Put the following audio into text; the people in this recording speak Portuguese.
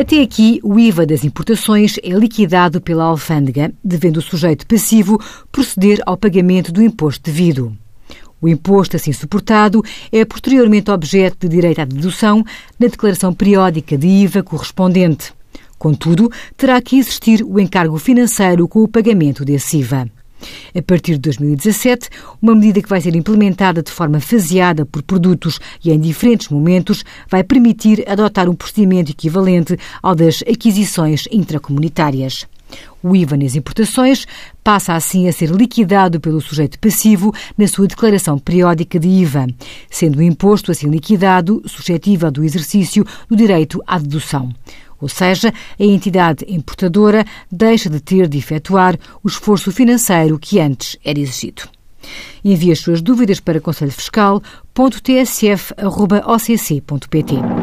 Até aqui, o IVA das importações é liquidado pela alfândega, devendo o sujeito passivo proceder ao pagamento do imposto devido. O imposto assim suportado é posteriormente objeto de direito à dedução na declaração periódica de IVA correspondente. Contudo, terá que existir o encargo financeiro com o pagamento desse IVA. A partir de 2017, uma medida que vai ser implementada de forma faseada por produtos e em diferentes momentos vai permitir adotar um procedimento equivalente ao das aquisições intracomunitárias. O IVA nas importações passa assim a ser liquidado pelo sujeito passivo na sua declaração periódica de IVA, sendo o imposto assim liquidado suscetível do exercício do direito à dedução. Ou seja, a entidade importadora deixa de ter de efetuar o esforço financeiro que antes era exigido. Envie as suas dúvidas para conselhofiscal.tsf.occ.pt.